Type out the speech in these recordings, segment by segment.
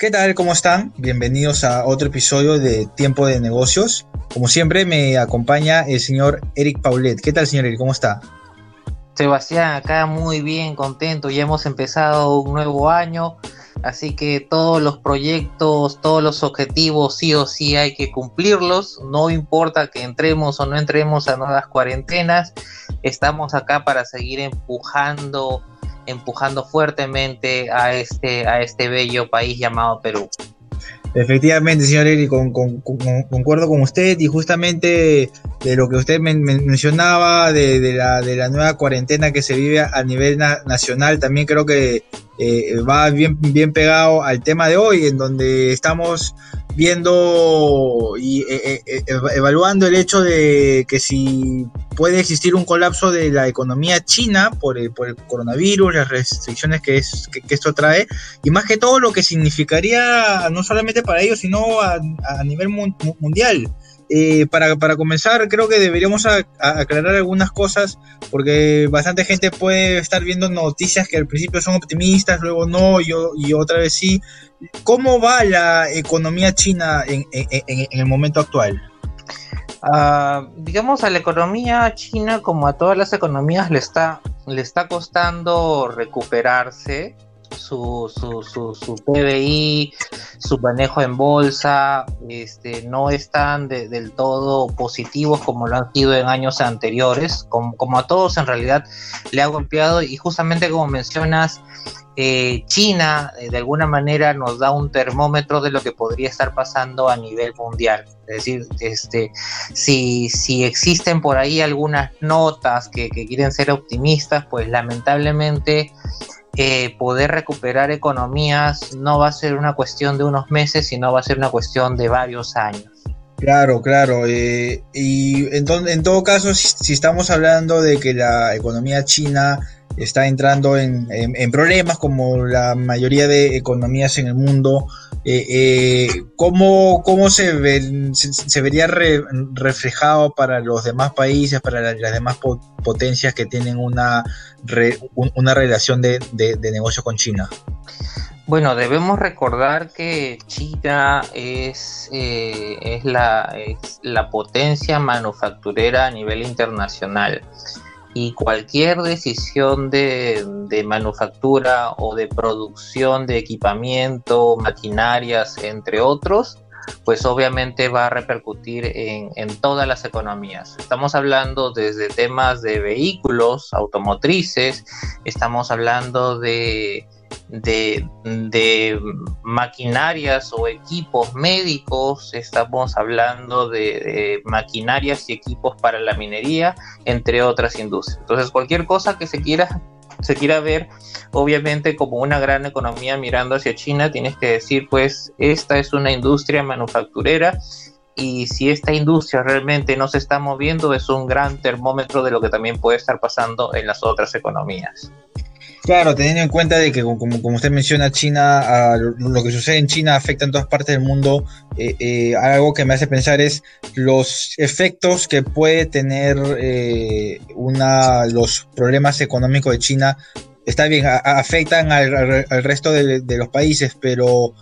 ¿Qué tal? ¿Cómo están? Bienvenidos a otro episodio de Tiempo de Negocios. Como siempre me acompaña el señor Eric Paulet. ¿Qué tal, señor Eric? ¿Cómo está? Sebastián, acá muy bien, contento. Ya hemos empezado un nuevo año, así que todos los proyectos, todos los objetivos, sí o sí hay que cumplirlos. No importa que entremos o no entremos a nuevas cuarentenas, estamos acá para seguir empujando empujando fuertemente a este, a este bello país llamado Perú. Efectivamente, señor Eri, concuerdo con usted y justamente de lo que usted mencionaba de, la, de, la, nueva cuarentena que se vive a nivel nacional, también creo que eh, va bien, bien pegado al tema de hoy, en donde estamos viendo y eh, eh, evaluando el hecho de que si puede existir un colapso de la economía china por el, por el coronavirus, las restricciones que, es, que, esto trae, y más que todo lo que significaría no solamente para ellos, sino a, a nivel mundial. Eh, para, para, comenzar, creo que deberíamos aclarar algunas cosas, porque bastante gente puede estar viendo noticias que al principio son optimistas, luego no, y, y otra vez sí. ¿Cómo va la economía china en, el momento actual? Uh, digamos a la economía china como a todas las economías le está le está costando recuperarse su, su, su, su PBI, su manejo en bolsa, este, no están del todo positivos como lo han sido en años anteriores, como, como a todos en realidad le ha golpeado y justamente como mencionas, eh, China eh, de alguna manera nos da un termómetro de lo que podría estar pasando a nivel mundial. Es decir, este, si, si existen por ahí algunas notas que, que quieren ser optimistas, pues lamentablemente poder recuperar economías no va a ser una cuestión de unos meses, sino va a ser una cuestión de varios años. Claro, claro. Eh, y en, todo caso, si, estamos hablando de que la economía china está entrando en, problemas como la mayoría de economías en el mundo, eh, eh, ¿cómo, se, se, vería reflejado para los demás países, para las demás potencias que tienen una, una relación de, negocio con China? Bueno, debemos recordar que China es, eh, es, la, es la potencia manufacturera a nivel internacional y cualquier decisión de, manufactura o de producción de equipamiento, maquinarias, entre otros, pues obviamente va a repercutir en, en, todas las economías. Estamos hablando desde temas de vehículos automotrices, estamos hablando de de, maquinarias o equipos médicos, estamos hablando de, maquinarias y equipos para la minería, entre otras industrias. Entonces, cualquier cosa que se quiera, se quiera ver, obviamente, como una gran economía mirando hacia China, tienes que decir, pues, esta es una industria manufacturera y si esta industria realmente no se está moviendo, es un gran termómetro de lo que también puede estar pasando en las otras economías. Claro, teniendo en cuenta de que, como, usted menciona, China, lo que sucede en China afecta en todas partes del mundo, eh, eh, algo que me hace pensar es los efectos que puede tener eh, una, los problemas económicos de China. Está bien, afectan al, resto de los países, pero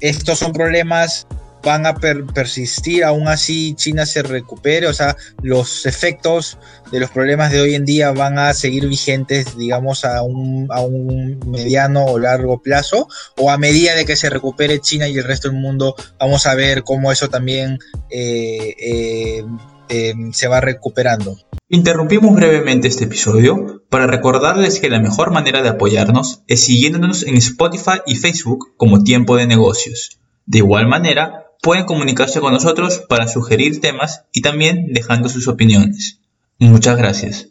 estos son problemas van a persistir, aún así China se recupere, o sea, los efectos de los problemas de hoy en día van a seguir vigentes, digamos, a un, a un mediano o largo plazo, o a medida de que se recupere China y el resto del mundo, vamos a ver cómo eso también eh, eh, eh, se va recuperando. Interrumpimos brevemente este episodio para recordarles que la mejor manera de apoyarnos es siguiéndonos en Spotify y Facebook como Tiempo de Negocios. De igual manera, Pueden comunicarse con nosotros para sugerir temas y también dejando sus opiniones. Muchas gracias.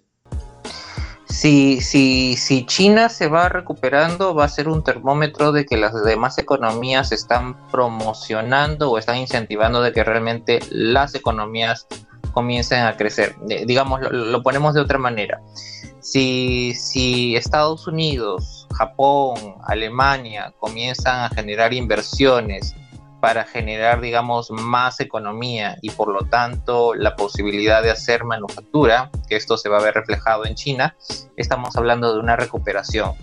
Si, si, si China se va recuperando, va a ser un termómetro de que las demás economías están promocionando o están incentivando de que realmente las economías comiencen a crecer. Eh, digamos, lo, ponemos de otra manera. Si, si Estados Unidos, Japón, Alemania comienzan a generar inversiones para generar, digamos, más economía y por lo tanto la posibilidad de hacer manufactura, que esto se va a ver reflejado en China, estamos hablando de una recuperación.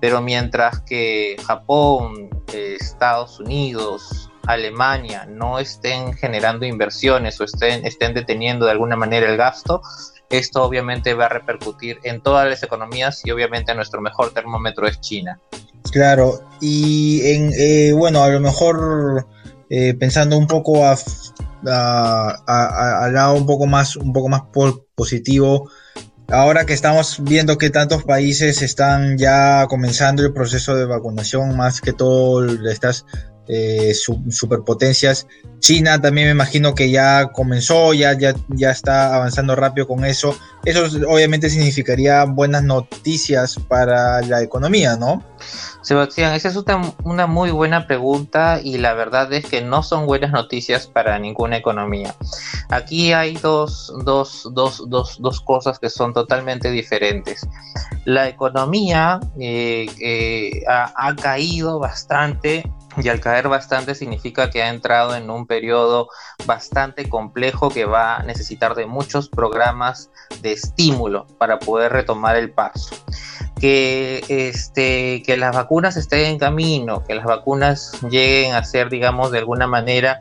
Pero mientras que Japón, Estados Unidos, Alemania no estén generando inversiones o estén, estén deteniendo de alguna manera el gasto, esto obviamente va a repercutir en todas las economías y obviamente nuestro mejor termómetro es China. Claro, y eh, bueno, a lo mejor eh, pensando un poco a, al lado un poco más, un poco más positivo, ahora que estamos viendo que tantos países están ya comenzando el proceso de vacunación, más que todo estas eh, superpotencias. China también me imagino que ya comenzó, ya, ya, ya está avanzando rápido con eso. Eso obviamente significaría buenas noticias para la economía, ¿no? Sebastián, esa es una, muy buena pregunta y la verdad es que no son buenas noticias para ninguna economía. Aquí hay dos, cosas que son totalmente diferentes. La economía eh, eh, ha caído bastante y al caer bastante significa que ha entrado en un periodo bastante complejo que va a necesitar de muchos programas de estímulo para poder retomar el paso. Que, este, que las vacunas estén en camino, que las vacunas lleguen a ser, digamos, de alguna manera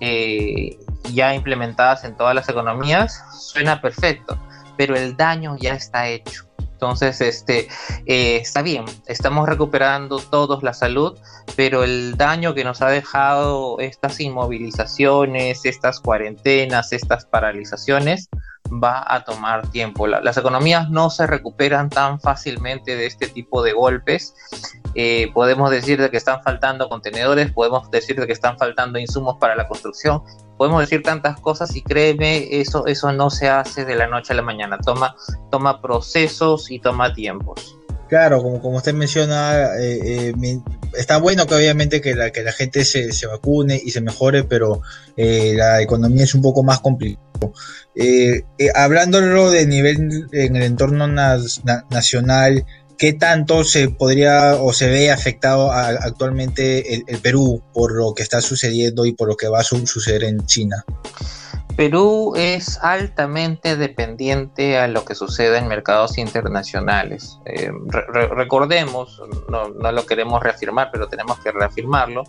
eh, ya implementadas en todas las economías, suena perfecto, pero el daño ya está hecho entonces, este, eh, está bien, estamos recuperando todos la salud, pero el daño que nos ha dejado estas inmovilizaciones, estas cuarentenas, estas paralizaciones, va a tomar tiempo. las economías no se recuperan tan fácilmente de este tipo de golpes. Eh, podemos decir de que están faltando contenedores, podemos decir de que están faltando insumos para la construcción, podemos decir tantas cosas y créeme, eso, eso no se hace de la noche a la mañana, toma, toma procesos y toma tiempos. Claro, como, como usted menciona, eh, eh, está bueno que obviamente que la, que la gente se, se vacune y se mejore, pero la economía es un poco más complicada. hablándolo de nivel en el entorno nacional, ¿qué tanto se podría o se ve afectado actualmente el, Perú por lo que está sucediendo y por lo que va a suceder en China? Perú es altamente dependiente a lo que sucede en mercados internacionales. Eh, recordemos, no, no, lo queremos reafirmar, pero tenemos que reafirmarlo,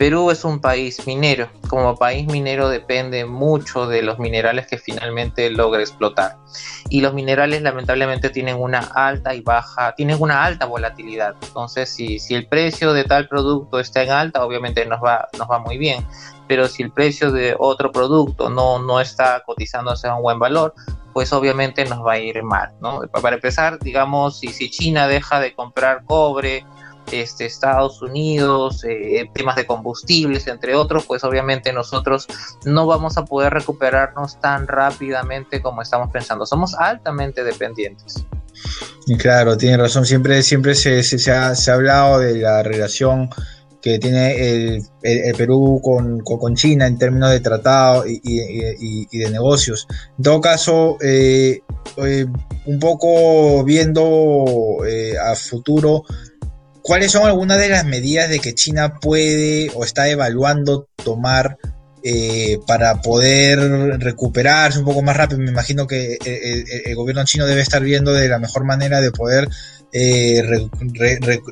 Perú es un país minero. Como país minero depende mucho de los minerales que finalmente logra explotar. Y los minerales lamentablemente tienen una alta y baja, tienen una alta volatilidad. Entonces, si, si el precio de tal producto está en alta, obviamente nos va, nos va muy bien. Pero si el precio de otro producto no, no está cotizándose a un buen valor, pues obviamente nos va a ir mal. ¿no? Para empezar, digamos, si, si China deja de comprar cobre, este, Estados Unidos, eh, temas de combustibles, entre otros, pues obviamente nosotros no vamos a poder recuperarnos tan rápidamente como estamos pensando. Somos altamente dependientes. Claro, tiene razón. Siempre, siempre se, se, ha, hablado de la relación que tiene el, Perú con, China en términos de tratado y, de negocios. En todo caso, eh, eh, un poco viendo a futuro, ¿Cuáles son algunas de las medidas de que China puede o está evaluando tomar eh, para poder recuperarse un poco más rápido? Me imagino que el, gobierno chino debe estar viendo de la mejor manera de poder eh,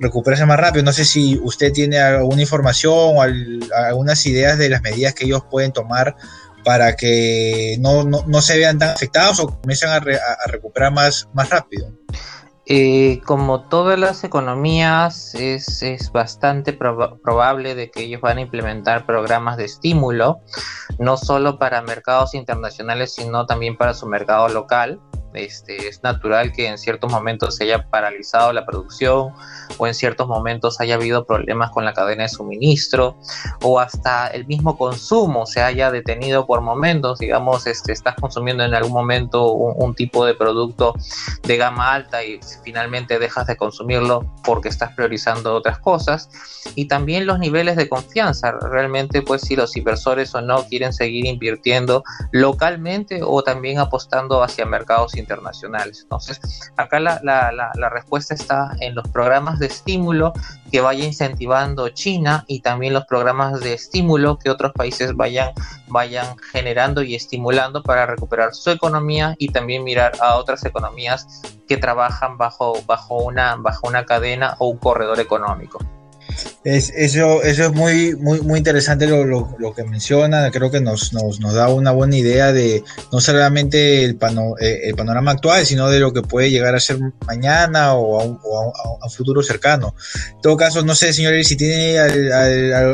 recuperarse más rápido. No sé si usted tiene alguna información o algunas ideas de las medidas que ellos pueden tomar para que no, se vean tan afectados o comiencen a, recuperar más, más rápido. Eh, como todas las economías, es, bastante probable de que ellos van a implementar programas de estímulo, no solo para mercados internacionales, sino también para su mercado local. Este, es natural que en ciertos momentos se haya paralizado la producción o en ciertos momentos haya habido problemas con la cadena de suministro o hasta el mismo consumo se haya detenido por momentos, digamos, este, estás consumiendo en algún momento un, tipo de producto de gama alta y finalmente dejas de consumirlo porque estás priorizando otras cosas. Y también los niveles de confianza, realmente pues si los inversores o no quieren seguir invirtiendo localmente o también apostando hacia mercados internacionales. Entonces, acá la, la, la, respuesta está en los programas de estímulo que vaya incentivando China y también los programas de estímulo que otros países vayan, vayan generando y estimulando para recuperar su economía y también mirar a otras economías que trabajan bajo, bajo, una, bajo una cadena o un corredor económico. Es, eso, eso es muy, muy, muy interesante lo, que menciona. Creo que nos, nos, nos, da una buena idea de no solamente el, eh, el, panorama actual, sino de lo que puede llegar a ser mañana o a un, futuro cercano. En todo caso, no sé, señor, si tiene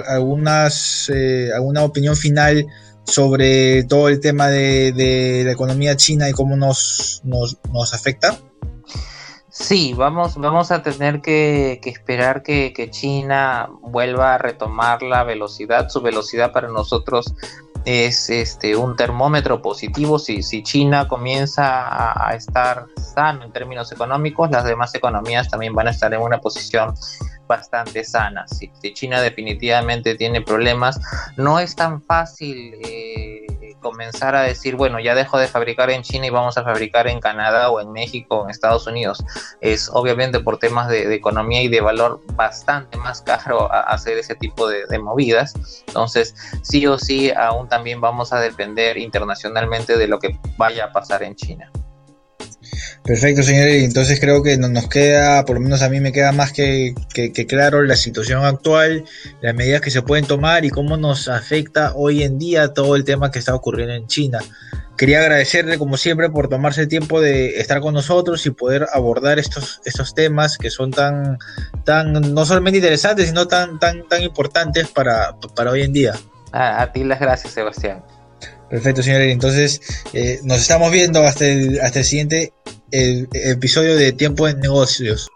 algunas, eh, alguna opinión final sobre todo el tema de, de, la economía china y cómo nos, nos, nos afecta. Sí, vamos, vamos a tener que, esperar que, China vuelva a retomar la velocidad. Su velocidad para nosotros es este un termómetro positivo. Si, si China comienza a, estar sano en términos económicos, las demás economías también van a estar en una posición bastante sana. Si, China definitivamente tiene problemas, no es tan fácil. Eh, comenzar a decir, bueno, ya dejo de fabricar en China y vamos a fabricar en Canadá o en México o en Estados Unidos. Es obviamente por temas de, economía y de valor bastante más caro hacer ese tipo de, de, movidas. Entonces, sí o sí, aún también vamos a depender internacionalmente de lo que vaya a pasar en China. Perfecto, señor. Entonces creo que nos queda, por lo menos a mí me queda más que, claro la situación actual, las medidas que se pueden tomar y cómo nos afecta hoy en día todo el tema que está ocurriendo en China. Quería agradecerle, como siempre, por tomarse el tiempo de estar con nosotros y poder abordar estos, estos temas que son tan, tan, no solamente interesantes, sino tan, tan, tan importantes para, para hoy en día. a ti las gracias, Sebastián. Perfecto, señores. Entonces, eh, nos estamos viendo hasta el, hasta el siguiente episodio de Tiempo en Negocios.